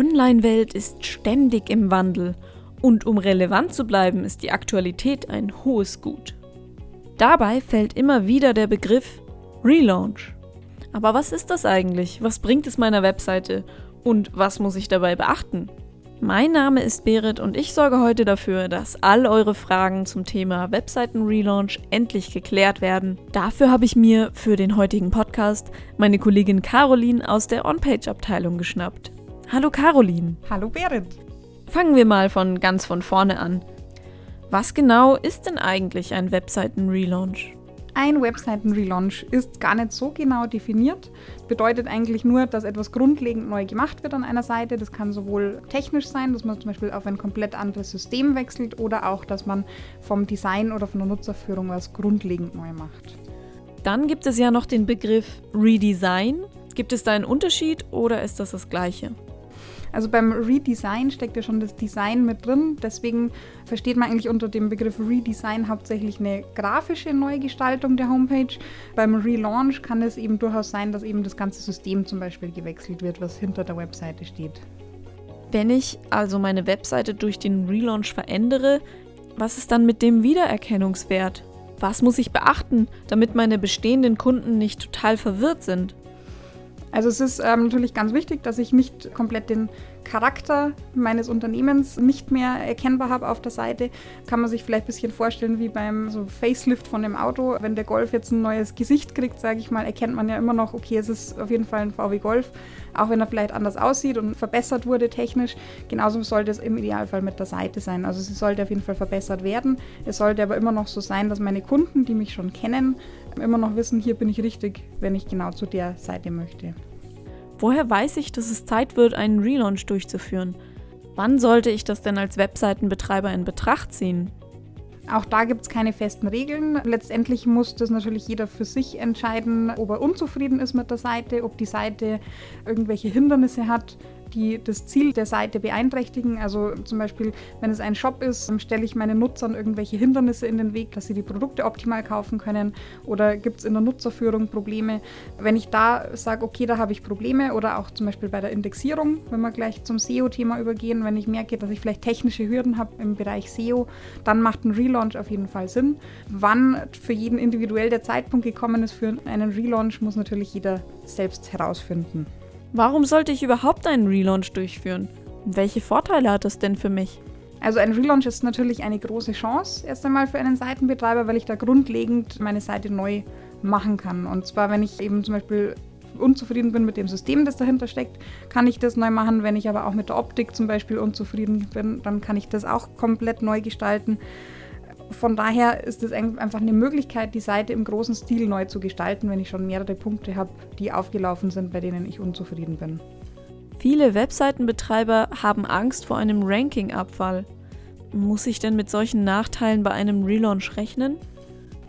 Die Online-Welt ist ständig im Wandel und um relevant zu bleiben, ist die Aktualität ein hohes Gut. Dabei fällt immer wieder der Begriff Relaunch. Aber was ist das eigentlich? Was bringt es meiner Webseite? Und was muss ich dabei beachten? Mein Name ist Berit und ich sorge heute dafür, dass all eure Fragen zum Thema Webseiten-Relaunch endlich geklärt werden. Dafür habe ich mir für den heutigen Podcast meine Kollegin Caroline aus der On-Page-Abteilung geschnappt. Hallo Caroline. Hallo Berit. Fangen wir mal von ganz von vorne an. Was genau ist denn eigentlich ein Webseiten-Relaunch? Ein Webseiten-Relaunch ist gar nicht so genau definiert. Bedeutet eigentlich nur, dass etwas grundlegend neu gemacht wird an einer Seite. Das kann sowohl technisch sein, dass man zum Beispiel auf ein komplett anderes System wechselt oder auch, dass man vom Design oder von der Nutzerführung was grundlegend neu macht. Dann gibt es ja noch den Begriff Redesign. Gibt es da einen Unterschied oder ist das das gleiche? Also beim Redesign steckt ja schon das Design mit drin. Deswegen versteht man eigentlich unter dem Begriff Redesign hauptsächlich eine grafische Neugestaltung der Homepage. Beim Relaunch kann es eben durchaus sein, dass eben das ganze System zum Beispiel gewechselt wird, was hinter der Webseite steht. Wenn ich also meine Webseite durch den Relaunch verändere, was ist dann mit dem Wiedererkennungswert? Was muss ich beachten, damit meine bestehenden Kunden nicht total verwirrt sind? Also es ist ähm, natürlich ganz wichtig, dass ich nicht komplett den Charakter meines Unternehmens nicht mehr erkennbar habe auf der Seite. Kann man sich vielleicht ein bisschen vorstellen wie beim so Facelift von dem Auto. Wenn der Golf jetzt ein neues Gesicht kriegt, sage ich mal, erkennt man ja immer noch, okay, es ist auf jeden Fall ein VW Golf, auch wenn er vielleicht anders aussieht und verbessert wurde technisch. Genauso sollte es im Idealfall mit der Seite sein. Also sie sollte auf jeden Fall verbessert werden. Es sollte aber immer noch so sein, dass meine Kunden, die mich schon kennen, immer noch wissen, hier bin ich richtig, wenn ich genau zu der Seite möchte. Woher weiß ich, dass es Zeit wird, einen Relaunch durchzuführen? Wann sollte ich das denn als Webseitenbetreiber in Betracht ziehen? Auch da gibt es keine festen Regeln. Letztendlich muss das natürlich jeder für sich entscheiden, ob er unzufrieden ist mit der Seite, ob die Seite irgendwelche Hindernisse hat, die das Ziel der Seite beeinträchtigen. Also zum Beispiel, wenn es ein Shop ist, stelle ich meinen Nutzern irgendwelche Hindernisse in den Weg, dass sie die Produkte optimal kaufen können oder gibt es in der Nutzerführung Probleme. Wenn ich da sage, okay, da habe ich Probleme oder auch zum Beispiel bei der Indexierung, wenn wir gleich zum SEO-Thema übergehen, wenn ich merke, dass ich vielleicht technische Hürden habe im Bereich SEO, dann macht ein Relaunch auf jeden Fall Sinn. Wann für jeden individuell der Zeitpunkt gekommen ist für einen Relaunch, muss natürlich jeder selbst herausfinden. Warum sollte ich überhaupt einen Relaunch durchführen? welche Vorteile hat das denn für mich? Also ein Relaunch ist natürlich eine große Chance erst einmal für einen Seitenbetreiber, weil ich da grundlegend meine Seite neu machen kann. Und zwar, wenn ich eben zum Beispiel unzufrieden bin mit dem System, das dahinter steckt, kann ich das neu machen. Wenn ich aber auch mit der Optik zum Beispiel unzufrieden bin, dann kann ich das auch komplett neu gestalten von daher ist es einfach eine Möglichkeit, die Seite im großen Stil neu zu gestalten, wenn ich schon mehrere Punkte habe, die aufgelaufen sind, bei denen ich unzufrieden bin. Viele Webseitenbetreiber haben Angst vor einem Ranking-Abfall. Muss ich denn mit solchen Nachteilen bei einem Relaunch rechnen?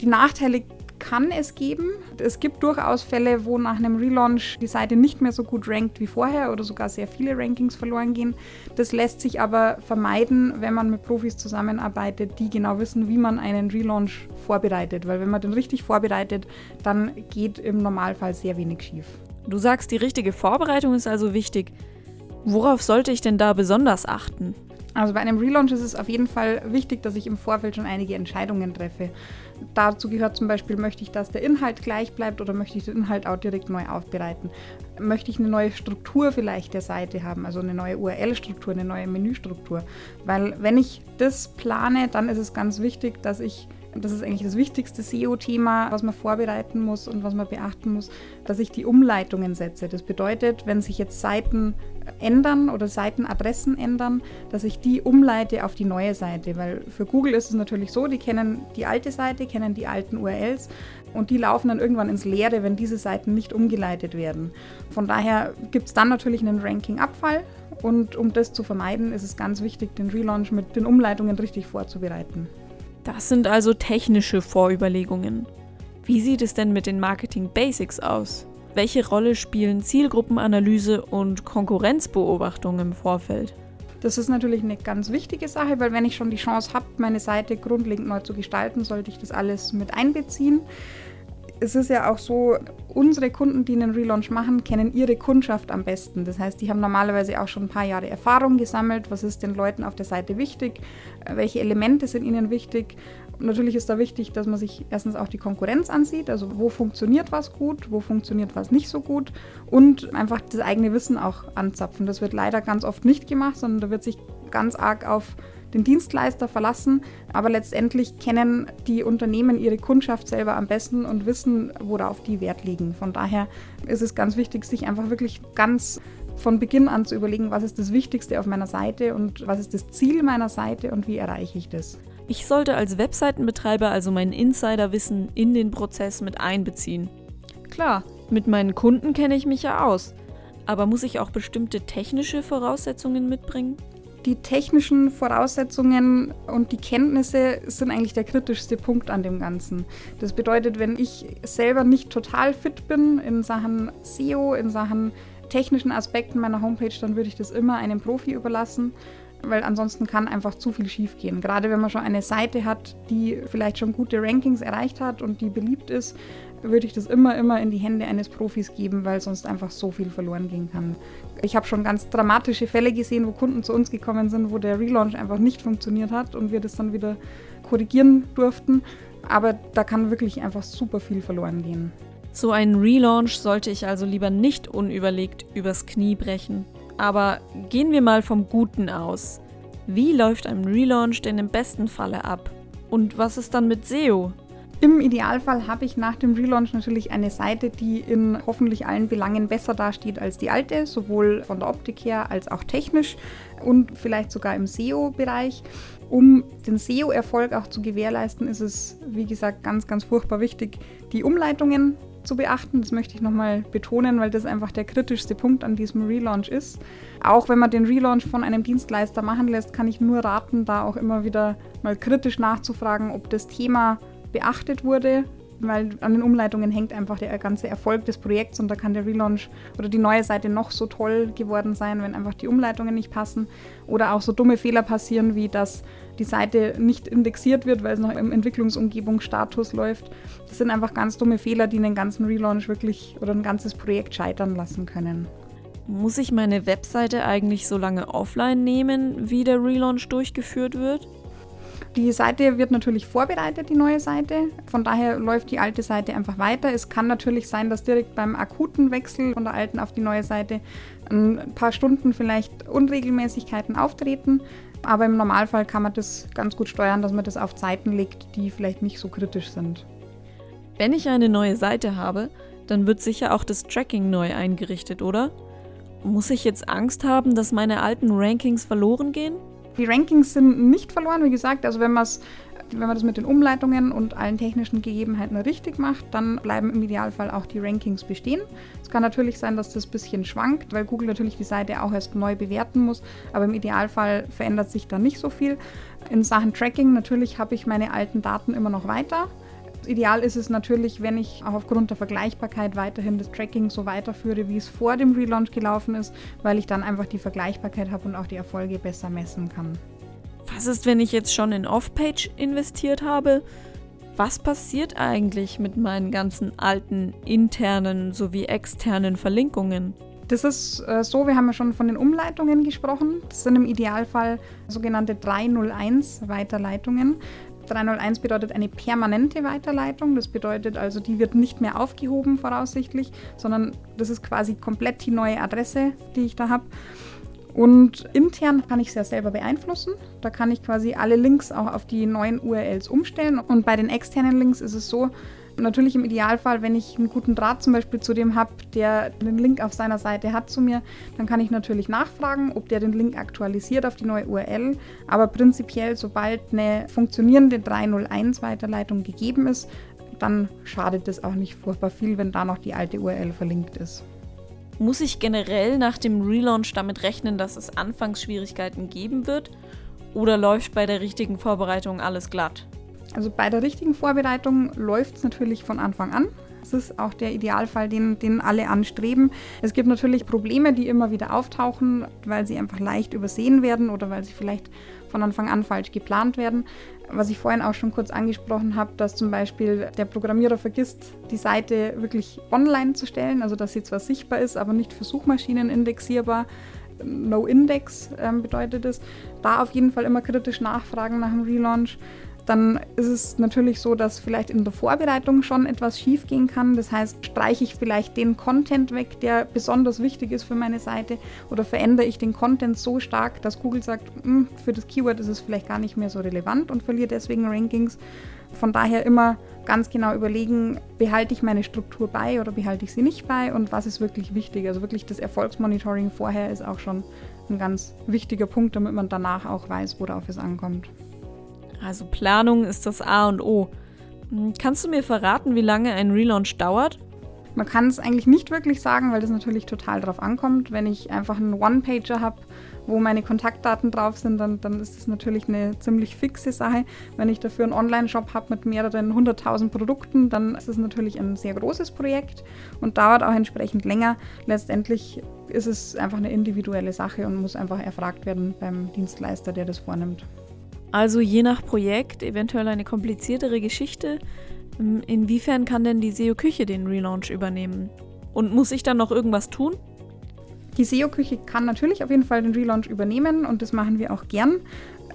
Die Nachteile kann es geben. Es gibt durchaus Fälle, wo nach einem Relaunch die Seite nicht mehr so gut rankt wie vorher oder sogar sehr viele Rankings verloren gehen. Das lässt sich aber vermeiden, wenn man mit Profis zusammenarbeitet, die genau wissen, wie man einen Relaunch vorbereitet. Weil wenn man den richtig vorbereitet, dann geht im Normalfall sehr wenig schief. Du sagst, die richtige Vorbereitung ist also wichtig. Worauf sollte ich denn da besonders achten? Also bei einem Relaunch ist es auf jeden Fall wichtig, dass ich im Vorfeld schon einige Entscheidungen treffe. Dazu gehört zum Beispiel, möchte ich, dass der Inhalt gleich bleibt oder möchte ich den Inhalt auch direkt neu aufbereiten? Möchte ich eine neue Struktur vielleicht der Seite haben, also eine neue URL-Struktur, eine neue Menüstruktur? Weil wenn ich das plane, dann ist es ganz wichtig, dass ich das ist eigentlich das wichtigste SEO-Thema, was man vorbereiten muss und was man beachten muss, dass ich die Umleitungen setze. Das bedeutet, wenn sich jetzt Seiten ändern oder Seitenadressen ändern, dass ich die umleite auf die neue Seite. Weil für Google ist es natürlich so, die kennen die alte Seite, kennen die alten URLs und die laufen dann irgendwann ins Leere, wenn diese Seiten nicht umgeleitet werden. Von daher gibt es dann natürlich einen Ranking-Abfall. Und um das zu vermeiden, ist es ganz wichtig, den Relaunch mit den Umleitungen richtig vorzubereiten. Das sind also technische Vorüberlegungen. Wie sieht es denn mit den Marketing Basics aus? Welche Rolle spielen Zielgruppenanalyse und Konkurrenzbeobachtung im Vorfeld? Das ist natürlich eine ganz wichtige Sache, weil wenn ich schon die Chance habe, meine Seite grundlegend neu zu gestalten, sollte ich das alles mit einbeziehen. Es ist ja auch so, unsere Kunden, die einen Relaunch machen, kennen ihre Kundschaft am besten. Das heißt, die haben normalerweise auch schon ein paar Jahre Erfahrung gesammelt. Was ist den Leuten auf der Seite wichtig? Welche Elemente sind ihnen wichtig? Natürlich ist da wichtig, dass man sich erstens auch die Konkurrenz ansieht, also wo funktioniert was gut, wo funktioniert was nicht so gut und einfach das eigene Wissen auch anzapfen. Das wird leider ganz oft nicht gemacht, sondern da wird sich ganz arg auf den Dienstleister verlassen, aber letztendlich kennen die Unternehmen ihre Kundschaft selber am besten und wissen, worauf die Wert legen. Von daher ist es ganz wichtig, sich einfach wirklich ganz von Beginn an zu überlegen, was ist das Wichtigste auf meiner Seite und was ist das Ziel meiner Seite und wie erreiche ich das. Ich sollte als Webseitenbetreiber also mein Insiderwissen in den Prozess mit einbeziehen. Klar, mit meinen Kunden kenne ich mich ja aus, aber muss ich auch bestimmte technische Voraussetzungen mitbringen? Die technischen Voraussetzungen und die Kenntnisse sind eigentlich der kritischste Punkt an dem Ganzen. Das bedeutet, wenn ich selber nicht total fit bin in Sachen SEO, in Sachen technischen Aspekten meiner Homepage, dann würde ich das immer einem Profi überlassen, weil ansonsten kann einfach zu viel schiefgehen. Gerade wenn man schon eine Seite hat, die vielleicht schon gute Rankings erreicht hat und die beliebt ist, würde ich das immer, immer in die Hände eines Profis geben, weil sonst einfach so viel verloren gehen kann. Ich habe schon ganz dramatische Fälle gesehen, wo Kunden zu uns gekommen sind, wo der Relaunch einfach nicht funktioniert hat und wir das dann wieder korrigieren durften. Aber da kann wirklich einfach super viel verloren gehen. So einen Relaunch sollte ich also lieber nicht unüberlegt übers Knie brechen. Aber gehen wir mal vom Guten aus. Wie läuft ein Relaunch denn im besten Falle ab? Und was ist dann mit SEO? Im Idealfall habe ich nach dem Relaunch natürlich eine Seite, die in hoffentlich allen Belangen besser dasteht als die alte, sowohl von der Optik her als auch technisch und vielleicht sogar im SEO-Bereich. Um den SEO-Erfolg auch zu gewährleisten, ist es, wie gesagt, ganz, ganz furchtbar wichtig, die Umleitungen zu beachten. Das möchte ich nochmal betonen, weil das einfach der kritischste Punkt an diesem Relaunch ist. Auch wenn man den Relaunch von einem Dienstleister machen lässt, kann ich nur raten, da auch immer wieder mal kritisch nachzufragen, ob das Thema beachtet wurde, weil an den Umleitungen hängt einfach der ganze Erfolg des Projekts und da kann der Relaunch oder die neue Seite noch so toll geworden sein, wenn einfach die Umleitungen nicht passen oder auch so dumme Fehler passieren, wie dass die Seite nicht indexiert wird, weil es noch im Entwicklungsumgebungsstatus läuft. Das sind einfach ganz dumme Fehler, die einen ganzen Relaunch wirklich oder ein ganzes Projekt scheitern lassen können. Muss ich meine Webseite eigentlich so lange offline nehmen, wie der Relaunch durchgeführt wird? Die Seite wird natürlich vorbereitet, die neue Seite. Von daher läuft die alte Seite einfach weiter. Es kann natürlich sein, dass direkt beim akuten Wechsel von der alten auf die neue Seite ein paar Stunden vielleicht Unregelmäßigkeiten auftreten. Aber im Normalfall kann man das ganz gut steuern, dass man das auf Zeiten legt, die vielleicht nicht so kritisch sind. Wenn ich eine neue Seite habe, dann wird sicher auch das Tracking neu eingerichtet, oder? Muss ich jetzt Angst haben, dass meine alten Rankings verloren gehen? Die Rankings sind nicht verloren, wie gesagt. Also wenn man wenn man das mit den Umleitungen und allen technischen Gegebenheiten richtig macht, dann bleiben im Idealfall auch die Rankings bestehen. Es kann natürlich sein, dass das ein bisschen schwankt, weil Google natürlich die Seite auch erst neu bewerten muss, aber im Idealfall verändert sich da nicht so viel. In Sachen Tracking natürlich habe ich meine alten Daten immer noch weiter. Ideal ist es natürlich, wenn ich auch aufgrund der Vergleichbarkeit weiterhin das Tracking so weiterführe, wie es vor dem Relaunch gelaufen ist, weil ich dann einfach die Vergleichbarkeit habe und auch die Erfolge besser messen kann. Was ist, wenn ich jetzt schon in Off-Page investiert habe? Was passiert eigentlich mit meinen ganzen alten internen sowie externen Verlinkungen? Das ist äh, so, wir haben ja schon von den Umleitungen gesprochen. Das sind im Idealfall sogenannte 301 Weiterleitungen. 301 bedeutet eine permanente Weiterleitung. Das bedeutet also, die wird nicht mehr aufgehoben voraussichtlich, sondern das ist quasi komplett die neue Adresse, die ich da habe. Und intern kann ich es ja selber beeinflussen. Da kann ich quasi alle Links auch auf die neuen URLs umstellen. Und bei den externen Links ist es so, natürlich im Idealfall, wenn ich einen guten Draht zum Beispiel zu dem habe, der den Link auf seiner Seite hat zu mir, dann kann ich natürlich nachfragen, ob der den Link aktualisiert auf die neue URL. Aber prinzipiell, sobald eine funktionierende 301-Weiterleitung gegeben ist, dann schadet es auch nicht furchtbar viel, wenn da noch die alte URL verlinkt ist. Muss ich generell nach dem Relaunch damit rechnen, dass es Anfangsschwierigkeiten geben wird? Oder läuft bei der richtigen Vorbereitung alles glatt? Also bei der richtigen Vorbereitung läuft es natürlich von Anfang an Das ist auch der Idealfall, den, den alle anstreben. Es gibt natürlich Probleme, die immer wieder auftauchen, weil sie einfach leicht übersehen werden oder weil sie vielleicht von Anfang an falsch geplant werden. Was ich vorhin auch schon kurz angesprochen habe, dass zum Beispiel der Programmierer vergisst, die Seite wirklich online zu stellen, also dass sie zwar sichtbar ist, aber nicht für Suchmaschinen indexierbar. No Index ähm, bedeutet es. Da auf jeden Fall immer kritisch nachfragen nach dem Relaunch dann ist es natürlich so, dass vielleicht in der Vorbereitung schon etwas schief gehen kann. Das heißt, streiche ich vielleicht den Content weg, der besonders wichtig ist für meine Seite oder verändere ich den Content so stark, dass Google sagt, hm, für das Keyword ist es vielleicht gar nicht mehr so relevant und verliert deswegen Rankings. Von daher immer ganz genau überlegen, behalte ich meine Struktur bei oder behalte ich sie nicht bei und was ist wirklich wichtig. Also wirklich das Erfolgsmonitoring vorher ist auch schon ein ganz wichtiger Punkt, damit man danach auch weiß, worauf es ankommt. Also Planung ist das A und O. Hm, kannst du mir verraten, wie lange ein Relaunch dauert? Man kann es eigentlich nicht wirklich sagen, weil das natürlich total drauf ankommt. Wenn ich einfach einen One-Pager habe, wo meine Kontaktdaten drauf sind, dann, dann ist das natürlich eine ziemlich fixe Sache. Wenn ich dafür einen Online-Shop habe mit mehreren hunderttausend Produkten, dann ist es natürlich ein sehr großes Projekt und dauert auch entsprechend länger. Letztendlich ist es einfach eine individuelle Sache und muss einfach erfragt werden beim Dienstleister, der das vornimmt. Also je nach Projekt eventuell eine kompliziertere Geschichte. Ähm, inwiefern kann denn die SEO-Küche den Relaunch übernehmen? Und muss ich dann noch irgendwas tun? Die SEO-Küche kann natürlich auf jeden Fall den Relaunch übernehmen und das machen wir auch gern.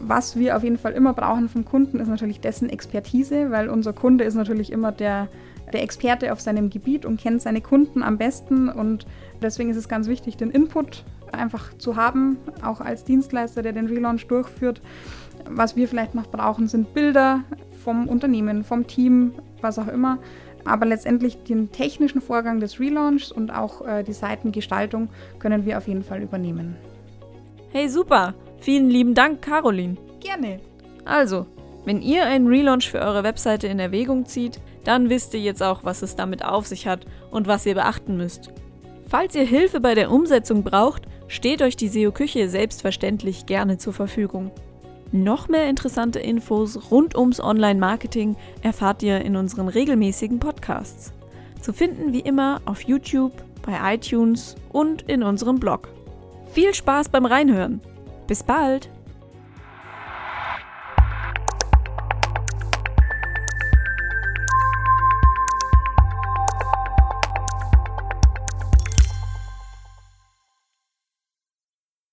Was wir auf jeden Fall immer brauchen vom Kunden ist natürlich dessen Expertise, weil unser Kunde ist natürlich immer der, der Experte auf seinem Gebiet und kennt seine Kunden am besten und deswegen ist es ganz wichtig, den Input einfach zu haben, auch als Dienstleister, der den Relaunch durchführt. Was wir vielleicht noch brauchen, sind Bilder vom Unternehmen, vom Team, was auch immer. Aber letztendlich den technischen Vorgang des Relaunchs und auch äh, die Seitengestaltung können wir auf jeden Fall übernehmen. Hey, super! Vielen lieben Dank, Caroline. Gerne. Also, wenn ihr einen Relaunch für eure Webseite in Erwägung zieht, dann wisst ihr jetzt auch, was es damit auf sich hat und was ihr beachten müsst. Falls ihr Hilfe bei der Umsetzung braucht, steht euch die SEO-Küche selbstverständlich gerne zur Verfügung. Noch mehr interessante Infos rund ums Online-Marketing erfahrt ihr in unseren regelmäßigen Podcasts. Zu finden wie immer auf YouTube, bei iTunes und in unserem Blog. Viel Spaß beim Reinhören. Bis bald!